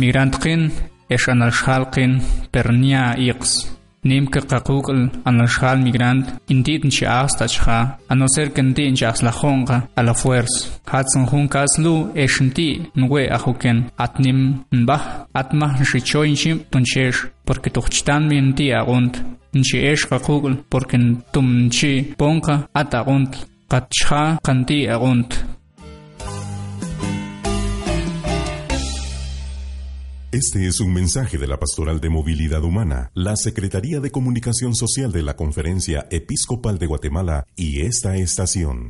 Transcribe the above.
میگراند کن اش انرشخال کن پر نیا ایقس. نیم که قاقوگل انرشخال میگراند اندید انچه آست اچخا انوزر که اندید انچه از لخونگا الافورس. هدس انخونگ که ازلو اخوکن ات نیم انبه ات مهرشی چو انشیم تونچه اش پرکه اش قاقوگل پرکه توم انچه پونگا ات اگوند قد چخا Este es un mensaje de la Pastoral de Movilidad Humana, la Secretaría de Comunicación Social de la Conferencia Episcopal de Guatemala y esta estación.